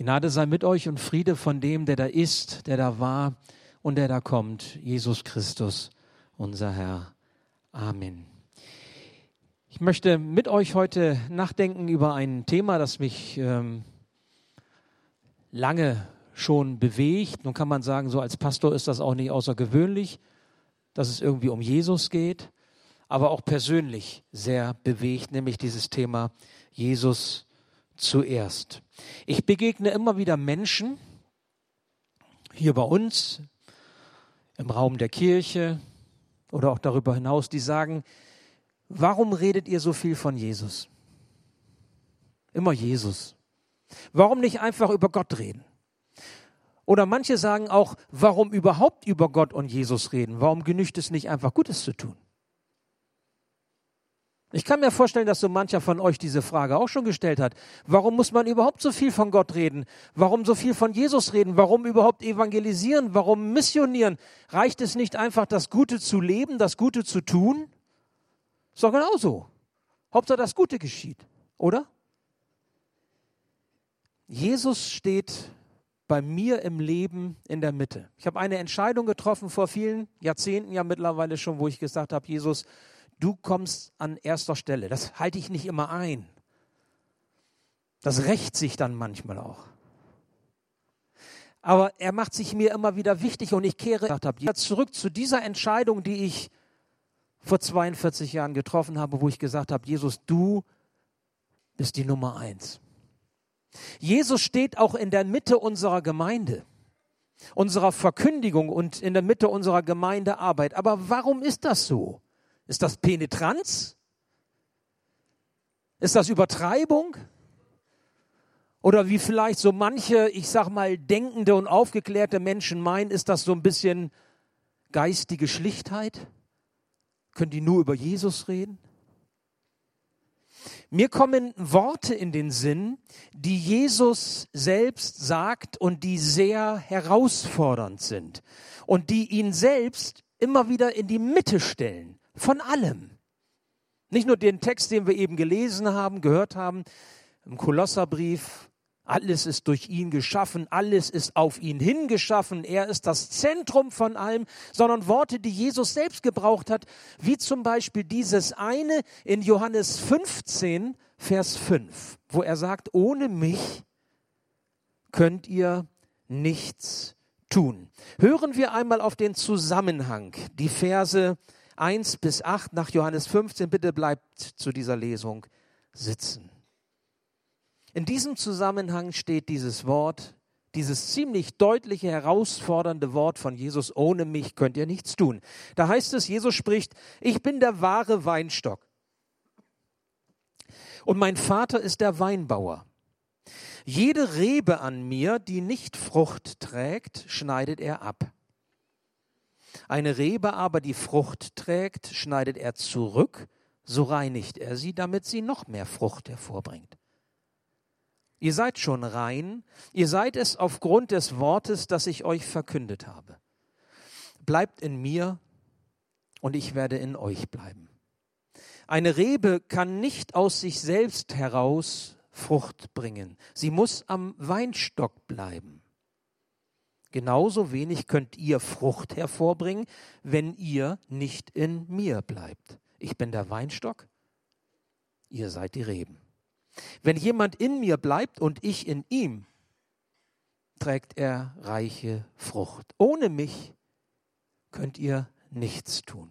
Gnade sei mit euch und Friede von dem, der da ist, der da war und der da kommt, Jesus Christus, unser Herr. Amen. Ich möchte mit euch heute nachdenken über ein Thema, das mich ähm, lange schon bewegt. Nun kann man sagen, so als Pastor ist das auch nicht außergewöhnlich, dass es irgendwie um Jesus geht, aber auch persönlich sehr bewegt, nämlich dieses Thema Jesus zuerst. Ich begegne immer wieder Menschen hier bei uns im Raum der Kirche oder auch darüber hinaus, die sagen, warum redet ihr so viel von Jesus? Immer Jesus. Warum nicht einfach über Gott reden? Oder manche sagen auch, warum überhaupt über Gott und Jesus reden? Warum genügt es nicht einfach Gutes zu tun? Ich kann mir vorstellen, dass so mancher von euch diese Frage auch schon gestellt hat. Warum muss man überhaupt so viel von Gott reden? Warum so viel von Jesus reden? Warum überhaupt evangelisieren? Warum missionieren? Reicht es nicht einfach, das Gute zu leben, das Gute zu tun? Ist doch genauso. Hauptsache das Gute geschieht, oder? Jesus steht bei mir im Leben in der Mitte. Ich habe eine Entscheidung getroffen vor vielen Jahrzehnten ja mittlerweile schon, wo ich gesagt habe, Jesus, du kommst an erster Stelle. Das halte ich nicht immer ein. Das rächt sich dann manchmal auch. Aber er macht sich mir immer wieder wichtig und ich kehre zurück zu dieser Entscheidung, die ich vor 42 Jahren getroffen habe, wo ich gesagt habe, Jesus, du bist die Nummer eins. Jesus steht auch in der Mitte unserer Gemeinde, unserer Verkündigung und in der Mitte unserer Gemeindearbeit. Aber warum ist das so? Ist das Penetranz? Ist das Übertreibung? Oder wie vielleicht so manche, ich sag mal, denkende und aufgeklärte Menschen meinen, ist das so ein bisschen geistige Schlichtheit? Können die nur über Jesus reden? Mir kommen Worte in den Sinn, die Jesus selbst sagt und die sehr herausfordernd sind und die ihn selbst immer wieder in die Mitte stellen von allem. Nicht nur den Text, den wir eben gelesen haben, gehört haben, im Kolosserbrief, alles ist durch ihn geschaffen, alles ist auf ihn hingeschaffen, er ist das Zentrum von allem, sondern Worte, die Jesus selbst gebraucht hat, wie zum Beispiel dieses eine in Johannes 15, Vers 5, wo er sagt, ohne mich könnt ihr nichts tun. Hören wir einmal auf den Zusammenhang, die Verse 1 bis 8 nach Johannes 15. Bitte bleibt zu dieser Lesung sitzen. In diesem Zusammenhang steht dieses Wort, dieses ziemlich deutliche, herausfordernde Wort von Jesus, ohne mich könnt ihr nichts tun. Da heißt es, Jesus spricht, ich bin der wahre Weinstock und mein Vater ist der Weinbauer. Jede Rebe an mir, die nicht Frucht trägt, schneidet er ab. Eine Rebe aber, die Frucht trägt, schneidet er zurück, so reinigt er sie, damit sie noch mehr Frucht hervorbringt. Ihr seid schon rein, ihr seid es aufgrund des Wortes, das ich euch verkündet habe. Bleibt in mir und ich werde in euch bleiben. Eine Rebe kann nicht aus sich selbst heraus Frucht bringen. Sie muss am Weinstock bleiben. Genauso wenig könnt ihr Frucht hervorbringen, wenn ihr nicht in mir bleibt. Ich bin der Weinstock, ihr seid die Reben. Wenn jemand in mir bleibt und ich in ihm, trägt er reiche Frucht. Ohne mich könnt ihr nichts tun.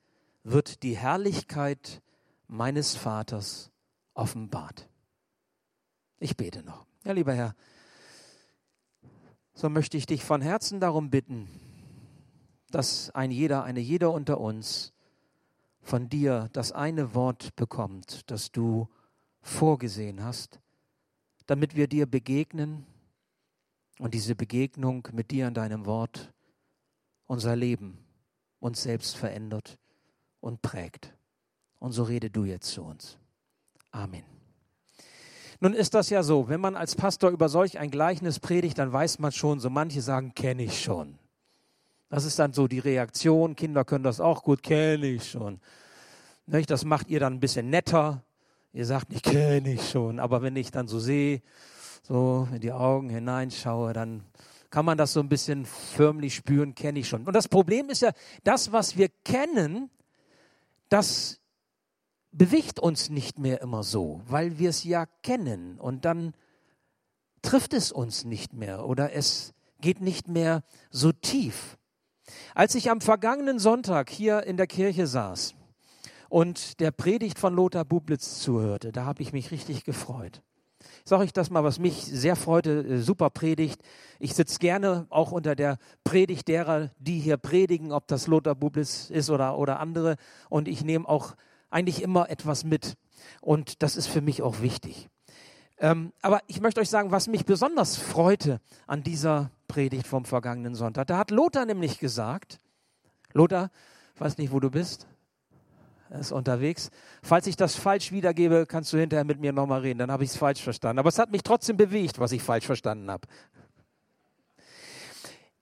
wird die Herrlichkeit meines Vaters offenbart. Ich bete noch. Ja, lieber Herr, so möchte ich dich von Herzen darum bitten, dass ein jeder, eine jeder unter uns von dir das eine Wort bekommt, das du vorgesehen hast, damit wir dir begegnen, und diese Begegnung mit dir in deinem Wort unser Leben, uns selbst verändert und prägt. Und so rede du jetzt zu uns. Amen. Nun ist das ja so, wenn man als Pastor über solch ein Gleichnis predigt, dann weiß man schon, so manche sagen, kenne ich schon. Das ist dann so die Reaktion, Kinder können das auch gut, kenne ich schon. Das macht ihr dann ein bisschen netter. Ihr sagt nicht, kenne ich schon. Aber wenn ich dann so sehe, so in die Augen hineinschaue, dann kann man das so ein bisschen förmlich spüren, kenne ich schon. Und das Problem ist ja, das, was wir kennen, das bewegt uns nicht mehr immer so, weil wir es ja kennen und dann trifft es uns nicht mehr oder es geht nicht mehr so tief. Als ich am vergangenen Sonntag hier in der Kirche saß und der Predigt von Lothar Bublitz zuhörte, da habe ich mich richtig gefreut. Sage ich das mal, was mich sehr freute, äh, super Predigt. Ich sitze gerne auch unter der Predigt derer, die hier predigen, ob das Lothar Bublitz ist oder, oder andere. Und ich nehme auch eigentlich immer etwas mit. Und das ist für mich auch wichtig. Ähm, aber ich möchte euch sagen, was mich besonders freute an dieser Predigt vom vergangenen Sonntag. Da hat Lothar nämlich gesagt, Lothar, weiß nicht, wo du bist, ist unterwegs. Falls ich das falsch wiedergebe, kannst du hinterher mit mir nochmal reden, dann habe ich es falsch verstanden. Aber es hat mich trotzdem bewegt, was ich falsch verstanden habe.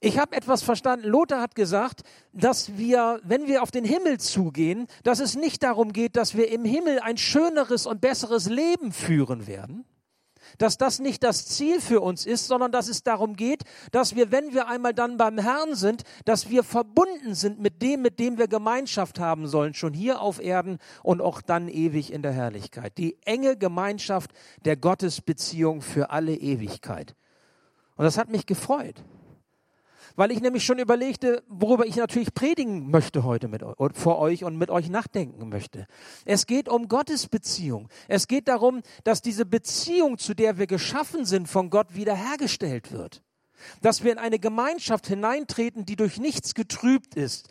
Ich habe etwas verstanden. Lothar hat gesagt, dass wir, wenn wir auf den Himmel zugehen, dass es nicht darum geht, dass wir im Himmel ein schöneres und besseres Leben führen werden, dass das nicht das Ziel für uns ist, sondern dass es darum geht, dass wir, wenn wir einmal dann beim Herrn sind, dass wir verbunden sind mit dem, mit dem wir Gemeinschaft haben sollen, schon hier auf Erden und auch dann ewig in der Herrlichkeit. Die enge Gemeinschaft der Gottesbeziehung für alle Ewigkeit. Und das hat mich gefreut weil ich nämlich schon überlegte, worüber ich natürlich predigen möchte heute mit vor euch und mit euch nachdenken möchte. Es geht um Gottes Beziehung. Es geht darum, dass diese Beziehung, zu der wir geschaffen sind, von Gott wiederhergestellt wird. Dass wir in eine Gemeinschaft hineintreten, die durch nichts getrübt ist,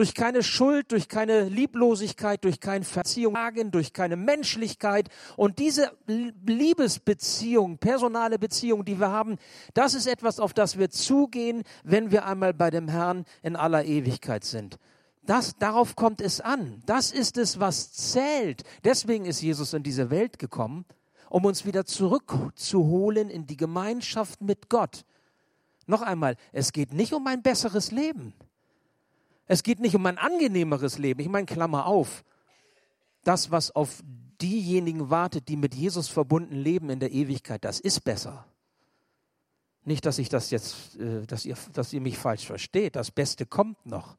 durch keine Schuld, durch keine Lieblosigkeit, durch kein Verziehung, durch keine Menschlichkeit. Und diese Liebesbeziehung, personale Beziehung, die wir haben, das ist etwas, auf das wir zugehen, wenn wir einmal bei dem Herrn in aller Ewigkeit sind. Das, darauf kommt es an. Das ist es, was zählt. Deswegen ist Jesus in diese Welt gekommen, um uns wieder zurückzuholen in die Gemeinschaft mit Gott. Noch einmal, es geht nicht um ein besseres Leben. Es geht nicht um ein angenehmeres Leben. Ich meine, Klammer auf. Das, was auf diejenigen wartet, die mit Jesus verbunden leben in der Ewigkeit, das ist besser. Nicht, dass ich das jetzt, äh, dass ihr, dass ihr mich falsch versteht. Das Beste kommt noch.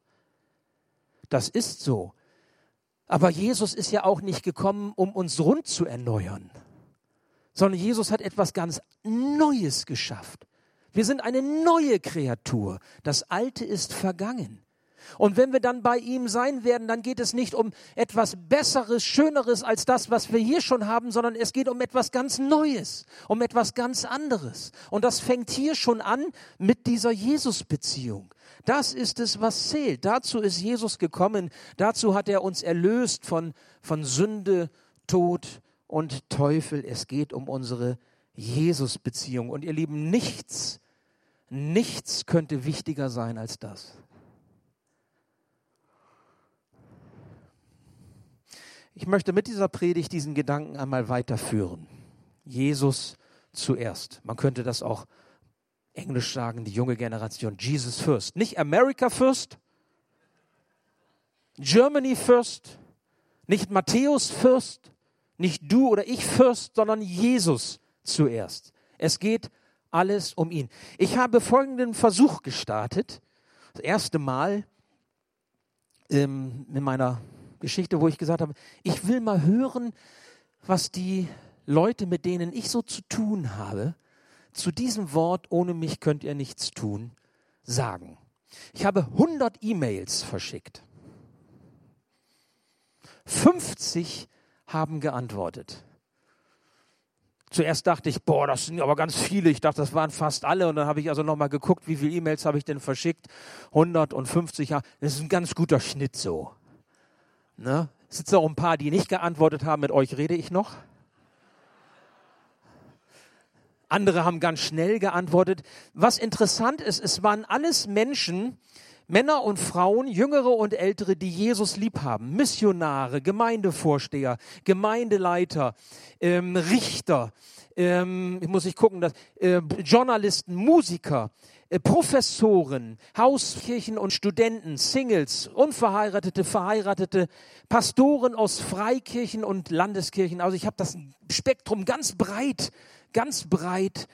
Das ist so. Aber Jesus ist ja auch nicht gekommen, um uns rund zu erneuern, sondern Jesus hat etwas ganz Neues geschafft. Wir sind eine neue Kreatur. Das Alte ist vergangen. Und wenn wir dann bei ihm sein werden, dann geht es nicht um etwas Besseres, Schöneres als das, was wir hier schon haben, sondern es geht um etwas ganz Neues, um etwas ganz anderes. Und das fängt hier schon an mit dieser Jesus-Beziehung. Das ist es, was zählt. Dazu ist Jesus gekommen. Dazu hat er uns erlöst von, von Sünde, Tod und Teufel. Es geht um unsere Jesus-Beziehung. Und ihr Lieben, nichts, nichts könnte wichtiger sein als das. Ich möchte mit dieser Predigt diesen Gedanken einmal weiterführen. Jesus zuerst. Man könnte das auch englisch sagen, die junge Generation. Jesus first. Nicht America first, Germany first, nicht Matthäus first, nicht du oder ich first, sondern Jesus zuerst. Es geht alles um ihn. Ich habe folgenden Versuch gestartet. Das erste Mal ähm, in meiner Geschichte, wo ich gesagt habe, ich will mal hören, was die Leute, mit denen ich so zu tun habe, zu diesem Wort, ohne mich könnt ihr nichts tun, sagen. Ich habe 100 E-Mails verschickt. 50 haben geantwortet. Zuerst dachte ich, boah, das sind aber ganz viele. Ich dachte, das waren fast alle. Und dann habe ich also nochmal geguckt, wie viele E-Mails habe ich denn verschickt? 150. Das ist ein ganz guter Schnitt so. Ne? Es sitzen auch ein paar, die nicht geantwortet haben. Mit euch rede ich noch. Andere haben ganz schnell geantwortet. Was interessant ist, es waren alles Menschen, Männer und Frauen, Jüngere und Ältere, die Jesus lieb haben. Missionare, Gemeindevorsteher, Gemeindeleiter, ähm, Richter, ähm, muss ich gucken, dass, äh, Journalisten, Musiker, Professoren, Hauskirchen und Studenten, Singles, Unverheiratete, Verheiratete, Pastoren aus Freikirchen und Landeskirchen. Also ich habe das Spektrum ganz breit, ganz breit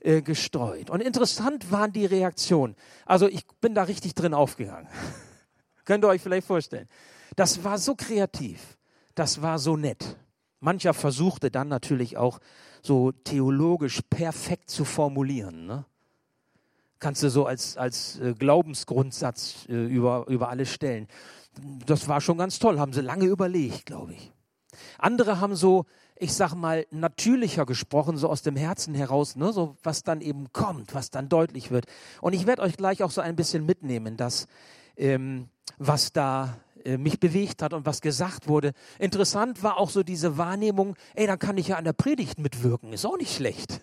äh, gestreut. Und interessant waren die Reaktionen. Also ich bin da richtig drin aufgegangen. Könnt ihr euch vielleicht vorstellen. Das war so kreativ. Das war so nett. Mancher versuchte dann natürlich auch so theologisch perfekt zu formulieren. Ne? Kannst du so als, als äh, Glaubensgrundsatz äh, über, über alles stellen. Das war schon ganz toll, haben sie lange überlegt, glaube ich. Andere haben so, ich sag mal, natürlicher gesprochen, so aus dem Herzen heraus, ne, so was dann eben kommt, was dann deutlich wird. Und ich werde euch gleich auch so ein bisschen mitnehmen, dass ähm, was da äh, mich bewegt hat und was gesagt wurde. Interessant war auch so diese Wahrnehmung, ey, dann kann ich ja an der Predigt mitwirken, ist auch nicht schlecht.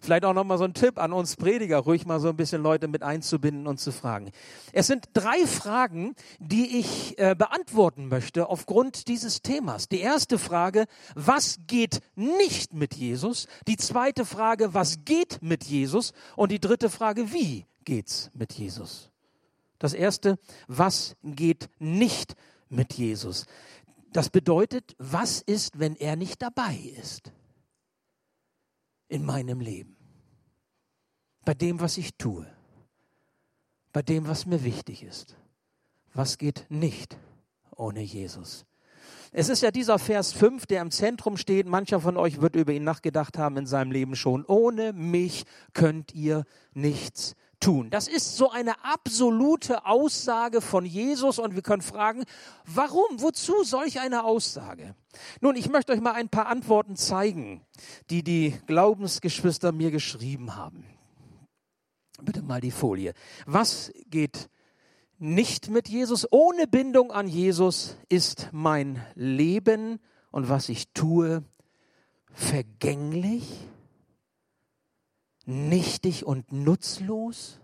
Vielleicht auch nochmal so ein Tipp an uns Prediger, ruhig mal so ein bisschen Leute mit einzubinden und zu fragen. Es sind drei Fragen, die ich äh, beantworten möchte aufgrund dieses Themas. Die erste Frage, was geht nicht mit Jesus? Die zweite Frage, was geht mit Jesus? Und die dritte Frage, wie geht's mit Jesus? Das erste, was geht nicht mit Jesus? Das bedeutet, was ist, wenn er nicht dabei ist? In meinem Leben. Bei dem, was ich tue. Bei dem, was mir wichtig ist. Was geht nicht ohne Jesus? Es ist ja dieser Vers 5, der im Zentrum steht. Mancher von euch wird über ihn nachgedacht haben in seinem Leben schon. Ohne mich könnt ihr nichts tun. Das ist so eine absolute Aussage von Jesus und wir können fragen, warum, wozu solch eine Aussage? Nun, ich möchte euch mal ein paar Antworten zeigen, die die Glaubensgeschwister mir geschrieben haben. Bitte mal die Folie. Was geht nicht mit Jesus? Ohne Bindung an Jesus ist mein Leben und was ich tue vergänglich nichtig und nutzlos,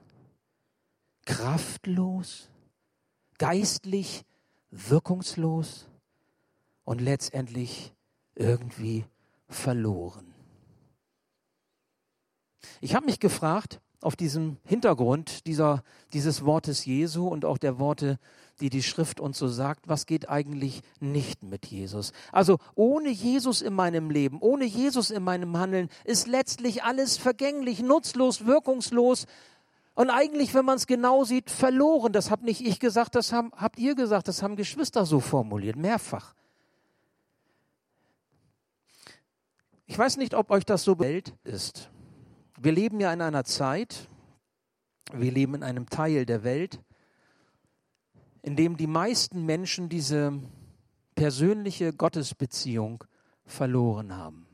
kraftlos, geistlich wirkungslos und letztendlich irgendwie verloren. Ich habe mich gefragt, auf diesem Hintergrund dieser, dieses Wortes Jesu und auch der Worte die die Schrift uns so sagt, was geht eigentlich nicht mit Jesus. Also ohne Jesus in meinem Leben, ohne Jesus in meinem Handeln ist letztlich alles vergänglich, nutzlos, wirkungslos und eigentlich, wenn man es genau sieht, verloren. Das habe nicht ich gesagt, das haben, habt ihr gesagt, das haben Geschwister so formuliert, mehrfach. Ich weiß nicht, ob euch das so Welt ist. Wir leben ja in einer Zeit, wir leben in einem Teil der Welt, in dem die meisten Menschen diese persönliche Gottesbeziehung verloren haben.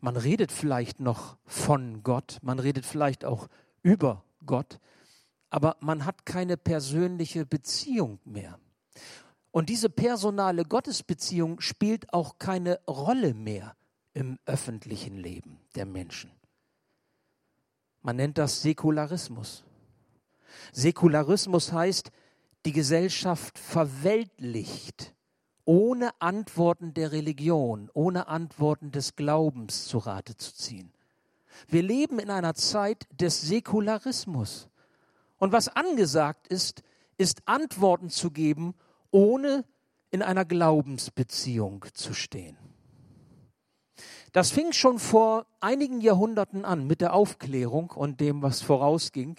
Man redet vielleicht noch von Gott, man redet vielleicht auch über Gott, aber man hat keine persönliche Beziehung mehr. Und diese personale Gottesbeziehung spielt auch keine Rolle mehr im öffentlichen Leben der Menschen. Man nennt das Säkularismus. Säkularismus heißt, die Gesellschaft verweltlicht, ohne Antworten der Religion, ohne Antworten des Glaubens zu Rate zu ziehen. Wir leben in einer Zeit des Säkularismus. Und was angesagt ist, ist Antworten zu geben, ohne in einer Glaubensbeziehung zu stehen. Das fing schon vor einigen Jahrhunderten an mit der Aufklärung und dem, was vorausging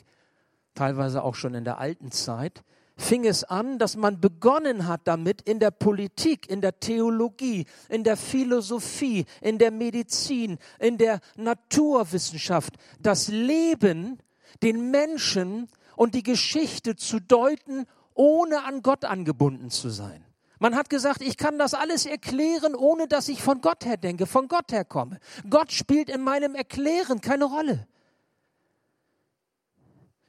teilweise auch schon in der alten Zeit, fing es an, dass man begonnen hat damit in der Politik, in der Theologie, in der Philosophie, in der Medizin, in der Naturwissenschaft, das Leben, den Menschen und die Geschichte zu deuten, ohne an Gott angebunden zu sein. Man hat gesagt, ich kann das alles erklären, ohne dass ich von Gott her denke, von Gott her komme. Gott spielt in meinem Erklären keine Rolle.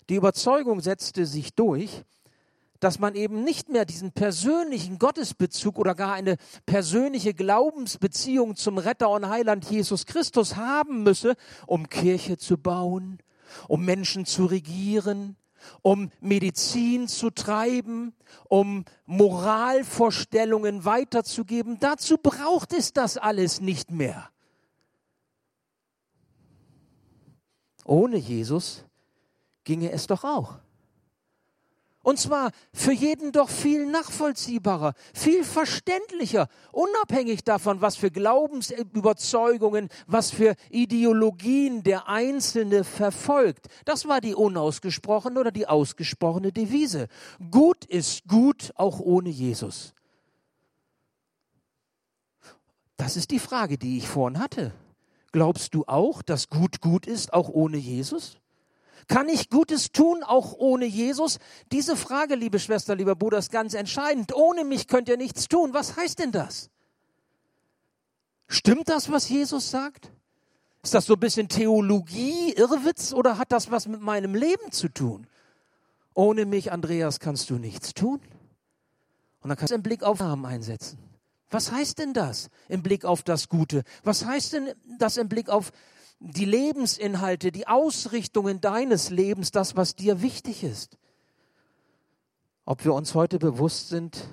Die Überzeugung setzte sich durch, dass man eben nicht mehr diesen persönlichen Gottesbezug oder gar eine persönliche Glaubensbeziehung zum Retter und Heiland Jesus Christus haben müsse, um Kirche zu bauen, um Menschen zu regieren, um Medizin zu treiben, um Moralvorstellungen weiterzugeben. Dazu braucht es das alles nicht mehr. Ohne Jesus ginge es doch auch. Und zwar für jeden doch viel nachvollziehbarer, viel verständlicher, unabhängig davon, was für Glaubensüberzeugungen, was für Ideologien der Einzelne verfolgt. Das war die unausgesprochene oder die ausgesprochene Devise. Gut ist gut, auch ohne Jesus. Das ist die Frage, die ich vorhin hatte. Glaubst du auch, dass gut gut ist, auch ohne Jesus? Kann ich Gutes tun, auch ohne Jesus? Diese Frage, liebe Schwester, lieber Bruder, ist ganz entscheidend. Ohne mich könnt ihr nichts tun. Was heißt denn das? Stimmt das, was Jesus sagt? Ist das so ein bisschen Theologie, Irrwitz oder hat das was mit meinem Leben zu tun? Ohne mich, Andreas, kannst du nichts tun. Und dann kannst du einen Blick auf Namen einsetzen. Was heißt denn das im Blick auf das Gute? Was heißt denn das im Blick auf die Lebensinhalte, die Ausrichtungen deines Lebens, das, was dir wichtig ist. Ob wir uns heute bewusst sind,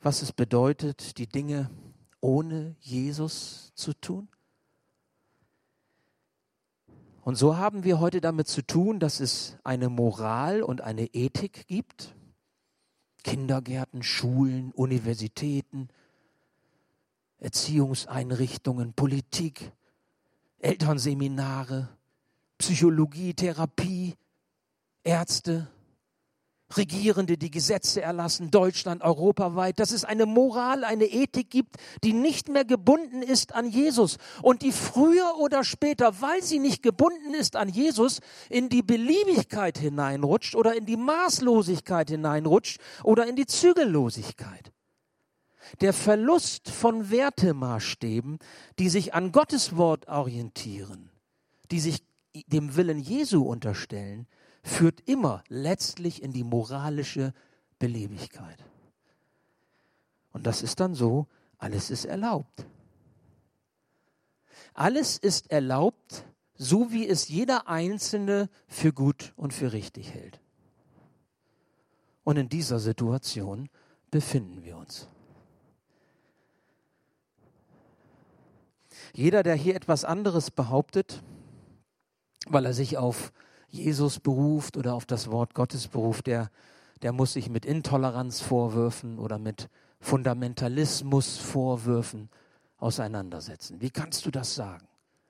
was es bedeutet, die Dinge ohne Jesus zu tun? Und so haben wir heute damit zu tun, dass es eine Moral und eine Ethik gibt. Kindergärten, Schulen, Universitäten, Erziehungseinrichtungen, Politik, Elternseminare, Psychologie, Therapie, Ärzte, Regierende, die Gesetze erlassen, Deutschland, europaweit, dass es eine Moral, eine Ethik gibt, die nicht mehr gebunden ist an Jesus und die früher oder später, weil sie nicht gebunden ist an Jesus, in die Beliebigkeit hineinrutscht oder in die Maßlosigkeit hineinrutscht oder in die Zügellosigkeit. Der Verlust von Wertemaßstäben, die sich an Gottes Wort orientieren, die sich dem Willen Jesu unterstellen, führt immer letztlich in die moralische Beliebigkeit. Und das ist dann so, alles ist erlaubt. Alles ist erlaubt, so wie es jeder Einzelne für gut und für richtig hält. Und in dieser Situation befinden wir uns. Jeder, der hier etwas anderes behauptet, weil er sich auf Jesus beruft oder auf das Wort Gottes beruft, der, der muss sich mit Intoleranzvorwürfen oder mit Fundamentalismusvorwürfen auseinandersetzen. Wie kannst du das sagen?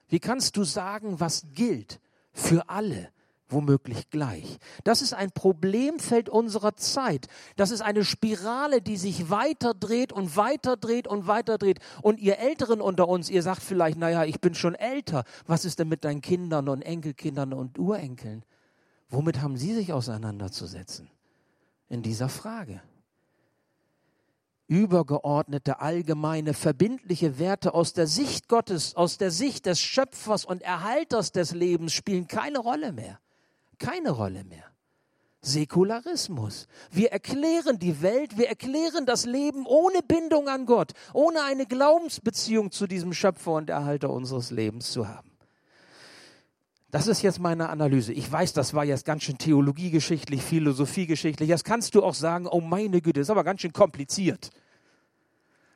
Wie kannst du sagen, was gilt für alle? Womöglich gleich. Das ist ein Problemfeld unserer Zeit. Das ist eine Spirale, die sich weiter dreht und weiter dreht und weiter dreht. Und ihr Älteren unter uns, ihr sagt vielleicht, naja, ich bin schon älter. Was ist denn mit deinen Kindern und Enkelkindern und Urenkeln? Womit haben sie sich auseinanderzusetzen in dieser Frage? Übergeordnete, allgemeine, verbindliche Werte aus der Sicht Gottes, aus der Sicht des Schöpfers und Erhalters des Lebens spielen keine Rolle mehr keine Rolle mehr. Säkularismus. Wir erklären die Welt, wir erklären das Leben ohne Bindung an Gott, ohne eine Glaubensbeziehung zu diesem Schöpfer und Erhalter unseres Lebens zu haben. Das ist jetzt meine Analyse. Ich weiß, das war jetzt ganz schön theologiegeschichtlich, philosophiegeschichtlich. Jetzt kannst du auch sagen, oh meine Güte, das ist aber ganz schön kompliziert.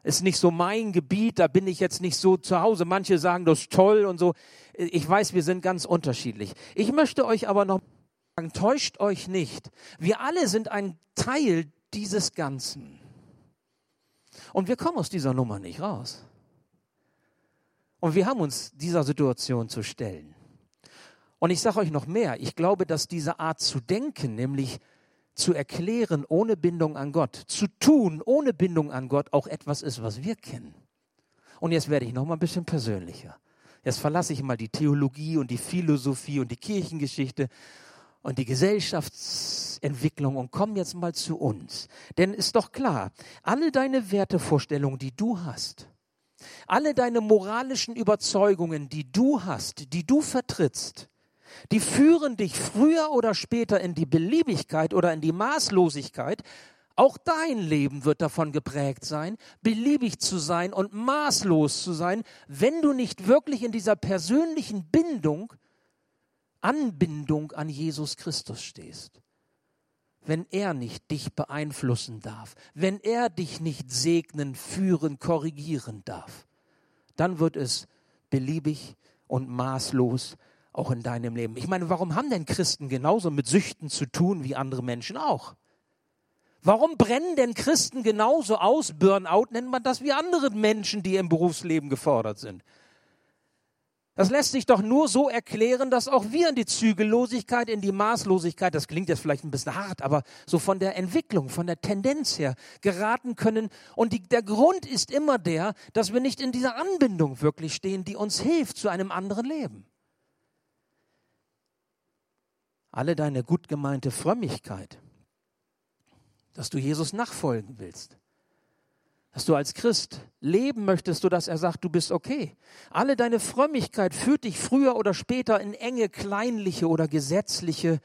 Ist nicht so mein Gebiet, da bin ich jetzt nicht so zu Hause. Manche sagen, das ist toll und so. Ich weiß, wir sind ganz unterschiedlich. Ich möchte euch aber noch sagen, täuscht euch nicht. Wir alle sind ein Teil dieses Ganzen. Und wir kommen aus dieser Nummer nicht raus. Und wir haben uns dieser Situation zu stellen. Und ich sage euch noch mehr, ich glaube, dass diese Art zu denken, nämlich zu erklären ohne Bindung an Gott, zu tun ohne Bindung an Gott, auch etwas ist, was wir kennen. Und jetzt werde ich noch mal ein bisschen persönlicher. Jetzt verlasse ich mal die Theologie und die Philosophie und die Kirchengeschichte und die Gesellschaftsentwicklung und komm jetzt mal zu uns. Denn ist doch klar, alle deine Wertevorstellungen, die du hast, alle deine moralischen Überzeugungen, die du hast, die du vertrittst, Die führen dich früher oder später in die Beliebigkeit oder in die Maßlosigkeit. Auch dein Leben wird davon geprägt sein, beliebig zu sein und maßlos zu sein, wenn du nicht wirklich in dieser persönlichen Bindung, Anbindung an Jesus Christus stehst. Wenn er nicht dich beeinflussen darf, wenn er dich nicht segnen, führen, korrigieren darf, dann wird es beliebig und maßlos auch in deinem Leben. Ich meine, warum haben denn Christen genauso mit Süchten zu tun wie andere Menschen auch? Warum brennen denn Christen genauso aus? Burnout nennt man das wie andere Menschen, die im Berufsleben gefordert sind. Das lässt sich doch nur so erklären, dass auch wir in die Zügellosigkeit, in die Maßlosigkeit, das klingt jetzt vielleicht ein bisschen hart, aber so von der Entwicklung, von der Tendenz her geraten können. Und die, der Grund ist immer der, dass wir nicht in dieser Anbindung wirklich stehen, die uns hilft zu einem anderen Leben. Alle deine gut gemeinte Frömmigkeit, dass du Jesus nachfolgen willst, dass du als Christ leben möchtest, so dass er sagt, du bist okay. Alle deine Frömmigkeit führt dich früher oder später in enge, kleinliche oder gesetzliche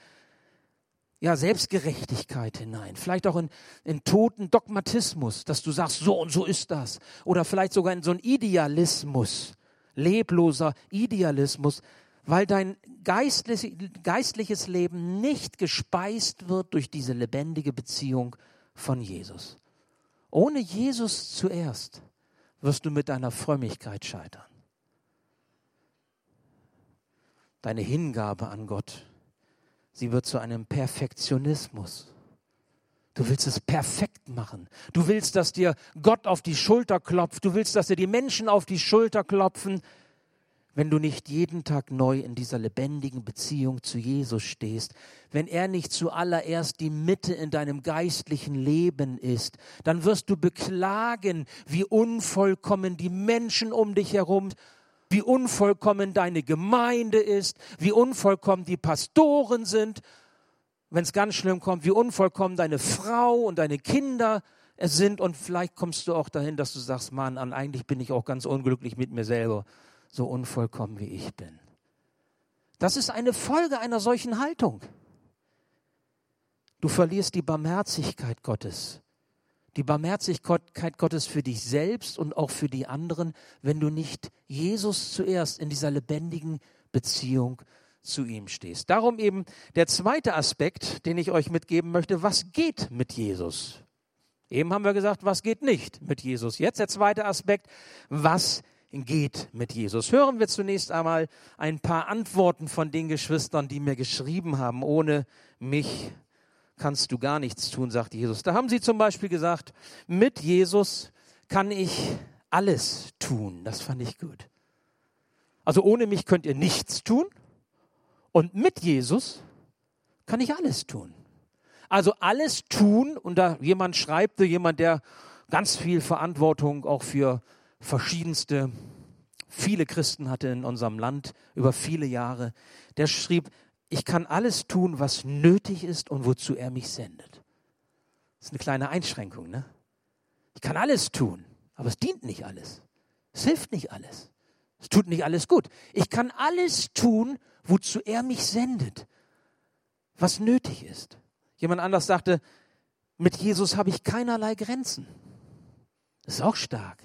ja, Selbstgerechtigkeit hinein. Vielleicht auch in, in toten Dogmatismus, dass du sagst, so und so ist das. Oder vielleicht sogar in so einen Idealismus, lebloser Idealismus, weil dein geistlich, geistliches Leben nicht gespeist wird durch diese lebendige Beziehung von Jesus. Ohne Jesus zuerst wirst du mit deiner Frömmigkeit scheitern. Deine Hingabe an Gott, sie wird zu einem Perfektionismus. Du willst es perfekt machen. Du willst, dass dir Gott auf die Schulter klopft. Du willst, dass dir die Menschen auf die Schulter klopfen wenn du nicht jeden Tag neu in dieser lebendigen Beziehung zu Jesus stehst, wenn er nicht zuallererst die Mitte in deinem geistlichen Leben ist, dann wirst du beklagen, wie unvollkommen die Menschen um dich herum, wie unvollkommen deine Gemeinde ist, wie unvollkommen die Pastoren sind, wenn es ganz schlimm kommt, wie unvollkommen deine Frau und deine Kinder sind. Und vielleicht kommst du auch dahin, dass du sagst, Mann, eigentlich bin ich auch ganz unglücklich mit mir selber so unvollkommen wie ich bin. Das ist eine Folge einer solchen Haltung. Du verlierst die Barmherzigkeit Gottes, die Barmherzigkeit Gottes für dich selbst und auch für die anderen, wenn du nicht Jesus zuerst in dieser lebendigen Beziehung zu ihm stehst. Darum eben der zweite Aspekt, den ich euch mitgeben möchte, was geht mit Jesus? Eben haben wir gesagt, was geht nicht mit Jesus. Jetzt der zweite Aspekt, was geht mit Jesus. Hören wir zunächst einmal ein paar Antworten von den Geschwistern, die mir geschrieben haben. Ohne mich kannst du gar nichts tun, sagt Jesus. Da haben sie zum Beispiel gesagt, mit Jesus kann ich alles tun. Das fand ich gut. Also ohne mich könnt ihr nichts tun und mit Jesus kann ich alles tun. Also alles tun, und da jemand schreibt, jemand, der ganz viel Verantwortung auch für verschiedenste, viele Christen hatte in unserem Land über viele Jahre, der schrieb, ich kann alles tun, was nötig ist und wozu er mich sendet. Das ist eine kleine Einschränkung, ne? Ich kann alles tun, aber es dient nicht alles. Es hilft nicht alles. Es tut nicht alles gut. Ich kann alles tun, wozu er mich sendet, was nötig ist. Jemand anders sagte, mit Jesus habe ich keinerlei Grenzen. Das ist auch stark.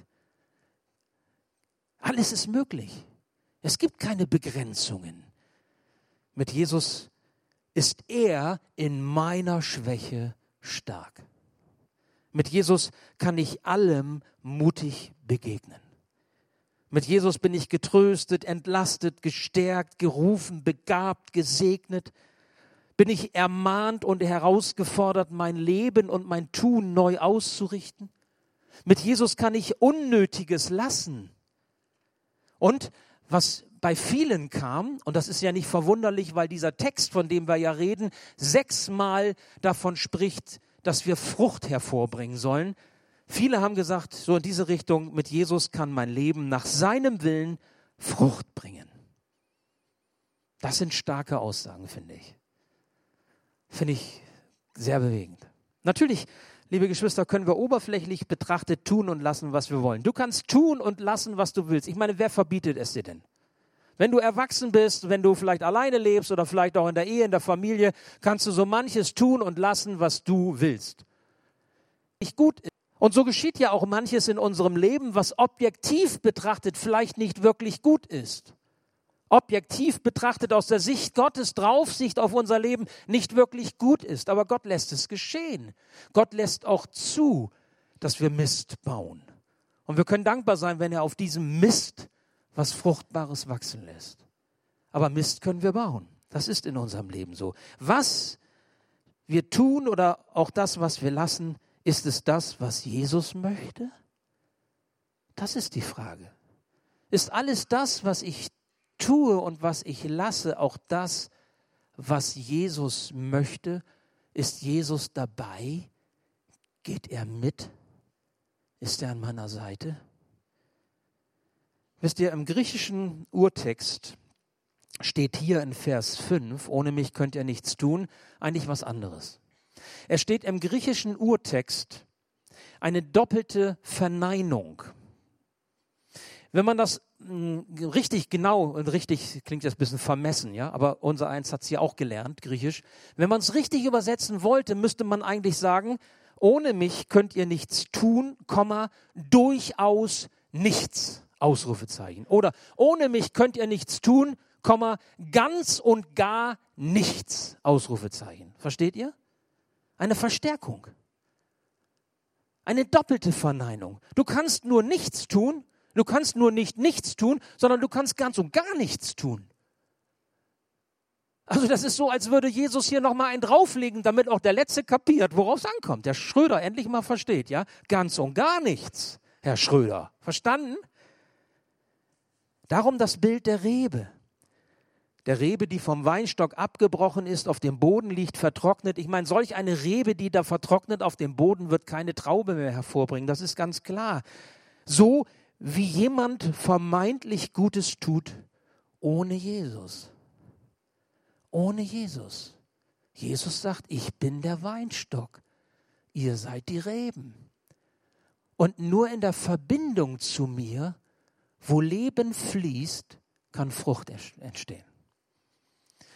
Alles ist möglich. Es gibt keine Begrenzungen. Mit Jesus ist er in meiner Schwäche stark. Mit Jesus kann ich allem mutig begegnen. Mit Jesus bin ich getröstet, entlastet, gestärkt, gerufen, begabt, gesegnet. Bin ich ermahnt und herausgefordert, mein Leben und mein Tun neu auszurichten. Mit Jesus kann ich Unnötiges lassen und was bei vielen kam, und das ist ja nicht verwunderlich, weil dieser Text, von dem wir ja reden, sechsmal davon spricht, dass wir Frucht hervorbringen sollen. Viele haben gesagt, so in diese Richtung, mit Jesus kann mein Leben nach seinem Willen Frucht bringen. Das sind starke Aussagen, finde ich. Finde ich sehr bewegend. Natürlich liebe Geschwister, können wir oberflächlich betrachtet tun und lassen, was wir wollen. Du kannst tun und lassen, was du willst. Ich meine, wer verbietet es dir denn? Wenn du erwachsen bist, wenn du vielleicht alleine lebst oder vielleicht auch in der Ehe, in der Familie, kannst du so manches tun und lassen, was du willst. Nicht gut ist. Und so geschieht ja auch manches in unserem Leben, was objektiv betrachtet vielleicht nicht wirklich gut ist. Objektiv betrachtet aus der Sicht Gottes, Draufsicht auf unser Leben nicht wirklich gut ist. Aber Gott lässt es geschehen. Gott lässt auch zu, dass wir Mist bauen. Und wir können dankbar sein, wenn er auf diesem Mist was Fruchtbares wachsen lässt. Aber Mist können wir bauen. Das ist in unserem Leben so. Was wir tun oder auch das, was wir lassen, ist es das, was Jesus möchte? Das ist die Frage. Ist alles das, was ich tue und was ich lasse, auch das, was Jesus möchte? Ist Jesus dabei? Geht er mit? Ist er an meiner Seite? Wisst ihr, im griechischen Urtext steht hier in Vers 5, ohne mich könnt ihr nichts tun, eigentlich was anderes. Es steht im griechischen Urtext eine doppelte Verneinung. Wenn man das richtig genau und richtig klingt jetzt ein bisschen vermessen, ja, aber unser eins hat es ja auch gelernt, griechisch. Wenn man es richtig übersetzen wollte, müsste man eigentlich sagen, ohne mich könnt ihr nichts tun, Komma, durchaus nichts. Ausrufezeichen. Oder ohne mich könnt ihr nichts tun, Komma, ganz und gar nichts. Ausrufezeichen. Versteht ihr? Eine Verstärkung. Eine doppelte Verneinung. Du kannst nur nichts tun, du kannst nur nicht nichts tun, sondern du kannst ganz und gar nichts tun. Also das ist so, als würde Jesus hier nochmal einen drauflegen, damit auch der Letzte kapiert, worauf es ankommt. Der Schröder endlich mal versteht, ja? Ganz und gar nichts, Herr Schröder. Verstanden? Darum das Bild der Rebe. Der Rebe, die vom Weinstock abgebrochen ist, auf dem Boden liegt, vertrocknet. Ich meine, solch eine Rebe, die da vertrocknet auf dem Boden, wird keine Traube mehr hervorbringen. Das ist ganz klar. So wie jemand vermeintlich Gutes tut, ohne Jesus. Ohne Jesus. Jesus sagt, ich bin der Weinstock. Ihr seid die Reben. Und nur in der Verbindung zu mir wo Leben fließt, kann Frucht entstehen.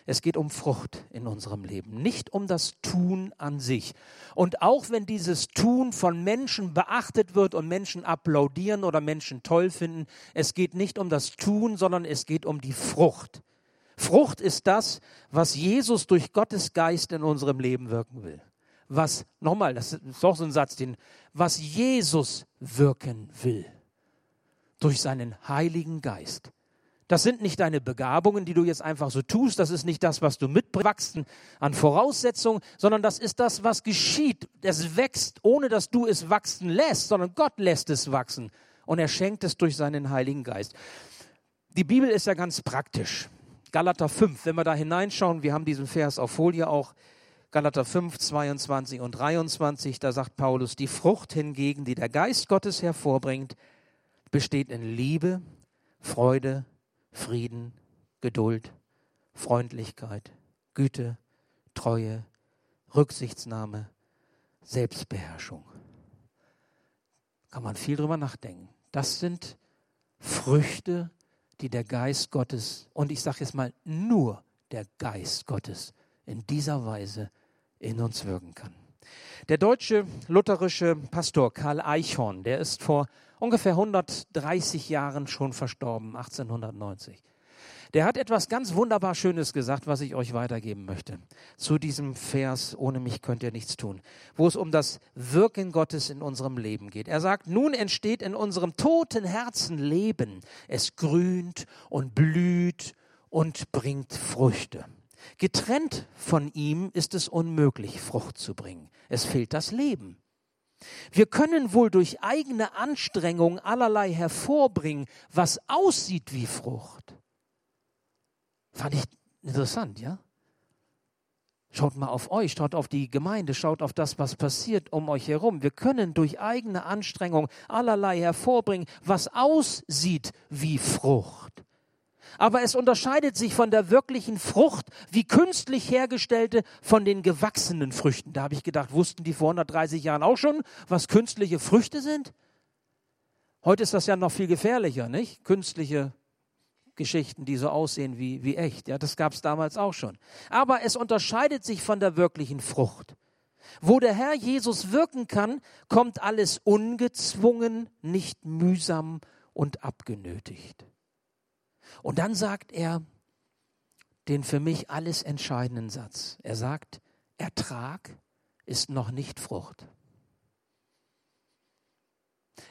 Es geht um Frucht in unserem Leben, nicht um das Tun an sich. Und auch wenn dieses Tun von Menschen beachtet wird und Menschen applaudieren oder Menschen toll finden, es geht nicht um das Tun, sondern es geht um die Frucht. Frucht ist das, was Jesus durch Gottes Geist in unserem Leben wirken will. Was, nochmal, das ist doch so ein Satz, den, was Jesus wirken will durch seinen Heiligen Geist. Das sind nicht deine Begabungen, die du jetzt einfach so tust. Das ist nicht das, was du mitbringst an Voraussetzungen, sondern das ist das, was geschieht. Es wächst, ohne dass du es wachsen lässt, sondern Gott lässt es wachsen. Und er schenkt es durch seinen Heiligen Geist. Die Bibel ist ja ganz praktisch. Galater 5, wenn wir da hineinschauen, wir haben diesen Vers auf Folie auch. Galater 5, 22 und 23, da sagt Paulus, die Frucht hingegen, die der Geist Gottes hervorbringt, besteht in Liebe, Freude, Frieden, Geduld, Freundlichkeit, Güte, Treue, Rücksichtsnahme, Selbstbeherrschung. Kann man viel drüber nachdenken. Das sind Früchte, die der Geist Gottes, und ich sage jetzt mal nur der Geist Gottes, in dieser Weise in uns wirken kann. Der deutsche lutherische Pastor Karl Eichhorn, der ist vor ungefähr 130 Jahren schon verstorben, 1890. Der hat etwas ganz wunderbar Schönes gesagt, was ich euch weitergeben möchte. Zu diesem Vers, ohne mich könnt ihr nichts tun, wo es um das Wirken Gottes in unserem Leben geht. Er sagt, nun entsteht in unserem toten Herzen Leben. Es grünt und blüht und bringt Früchte. Getrennt von ihm ist es unmöglich, Frucht zu bringen. Es fehlt das Leben. Wir können wohl durch eigene Anstrengung allerlei hervorbringen, was aussieht wie Frucht. Fand ich interessant, ja? Schaut mal auf euch, schaut auf die Gemeinde, schaut auf das, was passiert um euch herum. Wir können durch eigene Anstrengung allerlei hervorbringen, was aussieht wie Frucht aber es unterscheidet sich von der wirklichen Frucht, wie künstlich hergestellte, von den gewachsenen Früchten. Da habe ich gedacht, wussten die vor 130 Jahren auch schon, was künstliche Früchte sind? Heute ist das ja noch viel gefährlicher, nicht? Künstliche Geschichten, die so aussehen wie, wie echt. Ja, das gab es damals auch schon. Aber es unterscheidet sich von der wirklichen Frucht. Wo der Herr Jesus wirken kann, kommt alles ungezwungen, nicht mühsam und abgenötigt. Und dann sagt er den für mich alles entscheidenden Satz. Er sagt, Ertrag ist noch nicht Frucht.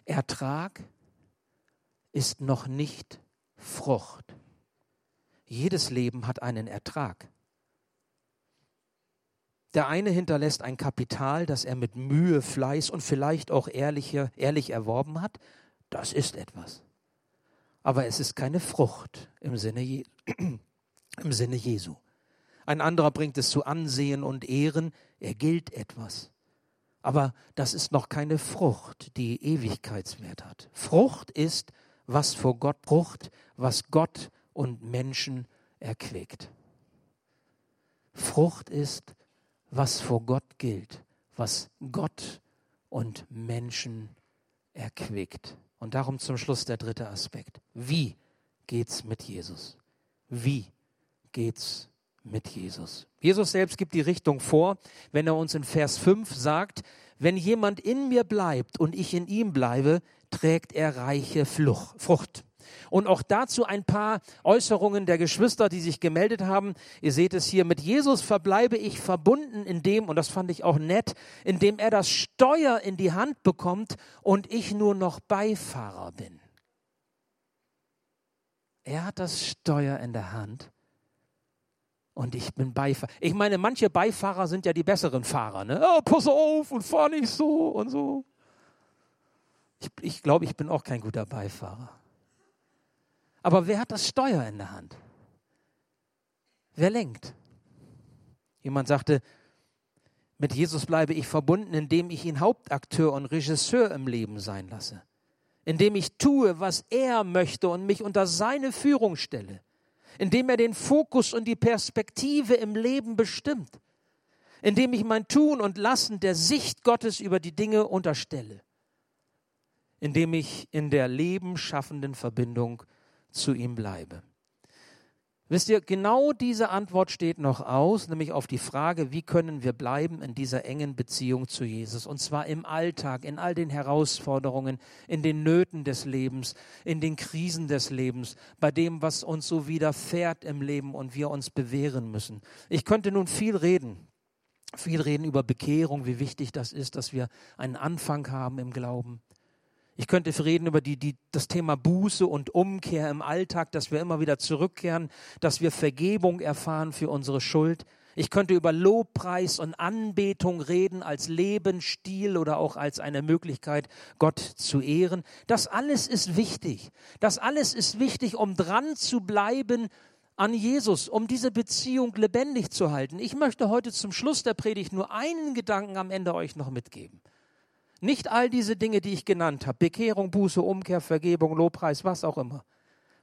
Ertrag ist noch nicht Frucht. Jedes Leben hat einen Ertrag. Der eine hinterlässt ein Kapital, das er mit Mühe, Fleiß und vielleicht auch ehrliche, ehrlich erworben hat. Das ist etwas. Aber es ist keine Frucht im Sinne, im Sinne Jesu. Ein anderer bringt es zu Ansehen und Ehren. Er gilt etwas. Aber das ist noch keine Frucht, die Ewigkeitswert hat. Frucht ist, was vor Gott Frucht, was Gott und Menschen erquickt. Frucht ist, was vor Gott gilt, was Gott und Menschen erquickt. Und darum zum Schluss der dritte Aspekt. Wie geht's mit Jesus? Wie geht's mit Jesus? Jesus selbst gibt die Richtung vor, wenn er uns in Vers 5 sagt, wenn jemand in mir bleibt und ich in ihm bleibe, trägt er reiche Frucht. Und auch dazu ein paar Äußerungen der Geschwister, die sich gemeldet haben. Ihr seht es hier, mit Jesus verbleibe ich verbunden in dem, und das fand ich auch nett, indem er das Steuer in die Hand bekommt und ich nur noch Beifahrer bin. Er hat das Steuer in der Hand und ich bin Beifahrer. Ich meine, manche Beifahrer sind ja die besseren Fahrer. Ne? Oh, pass auf und fahr nicht so und so. Ich, ich glaube, ich bin auch kein guter Beifahrer. Aber wer hat das Steuer in der Hand? Wer lenkt? Jemand sagte, mit Jesus bleibe ich verbunden, indem ich ihn Hauptakteur und Regisseur im Leben sein lasse. Indem ich tue, was er möchte und mich unter seine Führung stelle. Indem er den Fokus und die Perspektive im Leben bestimmt. Indem ich mein Tun und Lassen der Sicht Gottes über die Dinge unterstelle. Indem ich in der lebensschaffenden Verbindung zu ihm bleibe. Wisst ihr, genau diese Antwort steht noch aus, nämlich auf die Frage, wie können wir bleiben in dieser engen Beziehung zu Jesus? Und zwar im Alltag, in all den Herausforderungen, in den Nöten des Lebens, in den Krisen des Lebens, bei dem, was uns so widerfährt im Leben und wir uns bewähren müssen. Ich könnte nun viel reden, viel reden über Bekehrung, wie wichtig das ist, dass wir einen Anfang haben im Glauben. Ich könnte reden über die, die, das Thema Buße und Umkehr im Alltag, dass wir immer wieder zurückkehren, dass wir Vergebung erfahren für unsere Schuld. Ich könnte über Lobpreis und Anbetung reden als Lebensstil oder auch als eine Möglichkeit, Gott zu ehren. Das alles ist wichtig. Das alles ist wichtig, um dran zu bleiben an Jesus, um diese Beziehung lebendig zu halten. Ich möchte heute zum Schluss der Predigt nur einen Gedanken am Ende euch noch mitgeben. Nicht all diese Dinge, die ich genannt habe, Bekehrung, Buße, Umkehr, Vergebung, Lobpreis, was auch immer,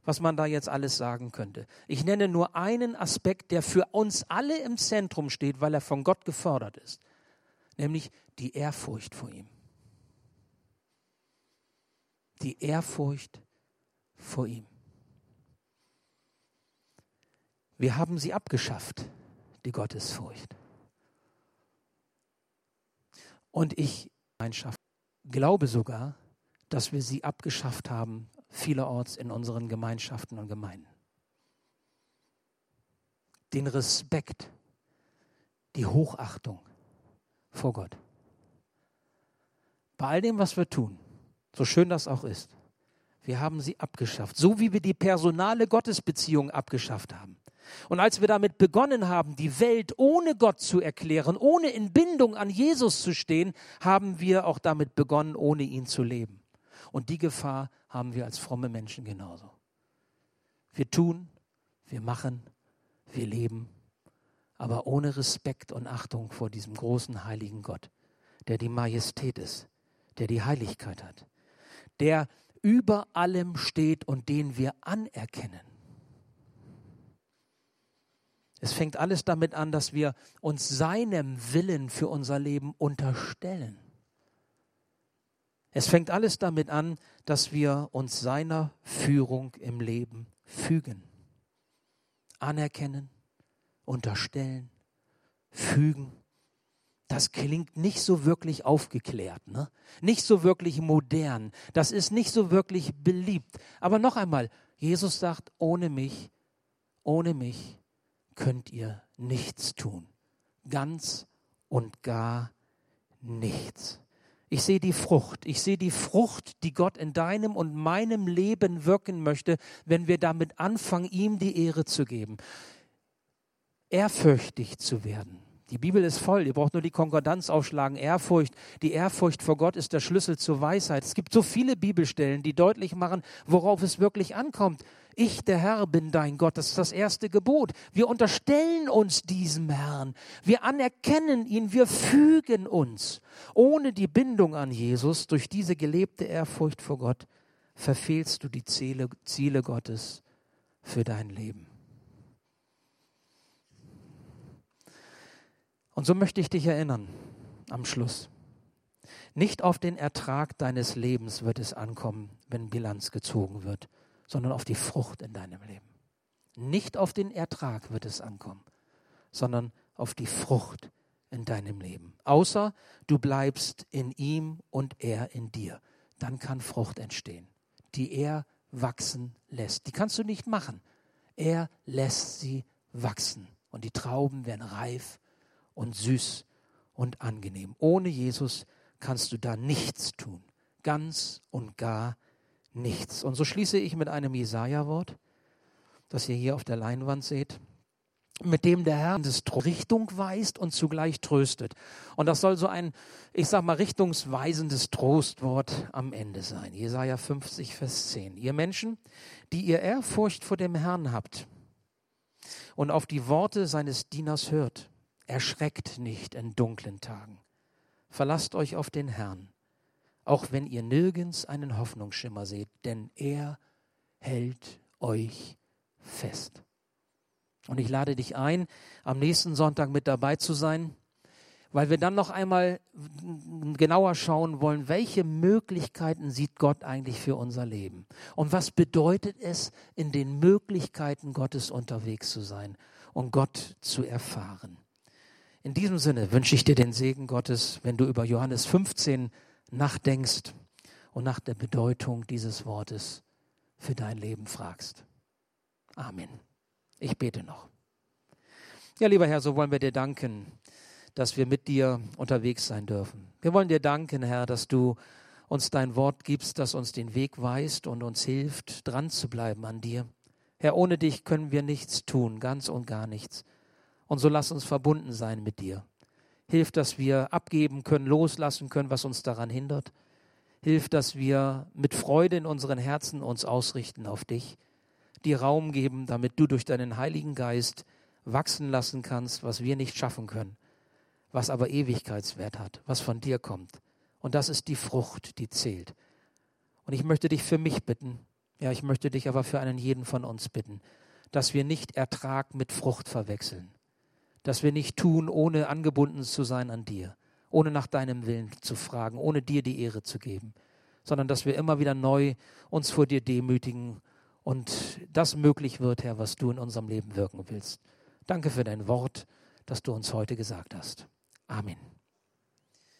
was man da jetzt alles sagen könnte. Ich nenne nur einen Aspekt, der für uns alle im Zentrum steht, weil er von Gott gefordert ist, nämlich die Ehrfurcht vor ihm. Die Ehrfurcht vor ihm. Wir haben sie abgeschafft, die Gottesfurcht. Und ich Gemeinschaft. Glaube sogar, dass wir sie abgeschafft haben, vielerorts in unseren Gemeinschaften und Gemeinden. Den Respekt, die Hochachtung vor Gott. Bei all dem, was wir tun, so schön das auch ist, wir haben sie abgeschafft, so wie wir die personale Gottesbeziehung abgeschafft haben. Und als wir damit begonnen haben, die Welt ohne Gott zu erklären, ohne in Bindung an Jesus zu stehen, haben wir auch damit begonnen, ohne ihn zu leben. Und die Gefahr haben wir als fromme Menschen genauso. Wir tun, wir machen, wir leben, aber ohne Respekt und Achtung vor diesem großen heiligen Gott, der die Majestät ist, der die Heiligkeit hat, der über allem steht und den wir anerkennen. Es fängt alles damit an, dass wir uns seinem Willen für unser Leben unterstellen. Es fängt alles damit an, dass wir uns seiner Führung im Leben fügen. Anerkennen, unterstellen, fügen. Das klingt nicht so wirklich aufgeklärt, ne? nicht so wirklich modern. Das ist nicht so wirklich beliebt. Aber noch einmal, Jesus sagt, ohne mich, ohne mich könnt ihr nichts tun. Ganz und gar nichts. Ich sehe die Frucht. Ich sehe die Frucht, die Gott in deinem und meinem Leben wirken möchte, wenn wir damit anfangen, ihm die Ehre zu geben. Ehrfürchtig zu werden. Die Bibel ist voll. Ihr braucht nur die Konkordanz aufschlagen. Ehrfurcht. Die Ehrfurcht vor Gott ist der Schlüssel zur Weisheit. Es gibt so viele Bibelstellen, die deutlich machen, worauf es wirklich ankommt. Ich, der Herr, bin dein Gott. Das ist das erste Gebot. Wir unterstellen uns diesem Herrn. Wir anerkennen ihn. Wir fügen uns. Ohne die Bindung an Jesus, durch diese gelebte Ehrfurcht vor Gott, verfehlst du die Ziele, Ziele Gottes für dein Leben. Und so möchte ich dich erinnern am Schluss. Nicht auf den Ertrag deines Lebens wird es ankommen, wenn Bilanz gezogen wird sondern auf die Frucht in deinem Leben. Nicht auf den Ertrag wird es ankommen, sondern auf die Frucht in deinem Leben. Außer du bleibst in ihm und er in dir. Dann kann Frucht entstehen, die er wachsen lässt. Die kannst du nicht machen. Er lässt sie wachsen. Und die Trauben werden reif und süß und angenehm. Ohne Jesus kannst du da nichts tun. Ganz und gar nichts nichts. Und so schließe ich mit einem Jesaja-Wort, das ihr hier auf der Leinwand seht, mit dem der Herr das Richtung weist und zugleich tröstet. Und das soll so ein, ich sag mal, richtungsweisendes Trostwort am Ende sein. Jesaja 50, Vers 10. Ihr Menschen, die ihr Ehrfurcht vor dem Herrn habt und auf die Worte seines Dieners hört, erschreckt nicht in dunklen Tagen. Verlasst euch auf den Herrn auch wenn ihr nirgends einen Hoffnungsschimmer seht, denn er hält euch fest. Und ich lade dich ein, am nächsten Sonntag mit dabei zu sein, weil wir dann noch einmal genauer schauen wollen, welche Möglichkeiten sieht Gott eigentlich für unser Leben? Und was bedeutet es, in den Möglichkeiten Gottes unterwegs zu sein und Gott zu erfahren? In diesem Sinne wünsche ich dir den Segen Gottes, wenn du über Johannes 15 nachdenkst und nach der Bedeutung dieses Wortes für dein Leben fragst. Amen. Ich bete noch. Ja, lieber Herr, so wollen wir dir danken, dass wir mit dir unterwegs sein dürfen. Wir wollen dir danken, Herr, dass du uns dein Wort gibst, das uns den Weg weist und uns hilft, dran zu bleiben an dir. Herr, ohne dich können wir nichts tun, ganz und gar nichts. Und so lass uns verbunden sein mit dir. Hilf, dass wir abgeben können, loslassen können, was uns daran hindert. Hilf, dass wir mit Freude in unseren Herzen uns ausrichten auf dich, dir Raum geben, damit du durch deinen Heiligen Geist wachsen lassen kannst, was wir nicht schaffen können, was aber Ewigkeitswert hat, was von dir kommt. Und das ist die Frucht, die zählt. Und ich möchte dich für mich bitten, ja, ich möchte dich aber für einen jeden von uns bitten, dass wir nicht Ertrag mit Frucht verwechseln dass wir nicht tun, ohne angebunden zu sein an dir, ohne nach deinem Willen zu fragen, ohne dir die Ehre zu geben, sondern dass wir immer wieder neu uns vor dir demütigen und das möglich wird, Herr, was du in unserem Leben wirken willst. Danke für dein Wort, das du uns heute gesagt hast. Amen.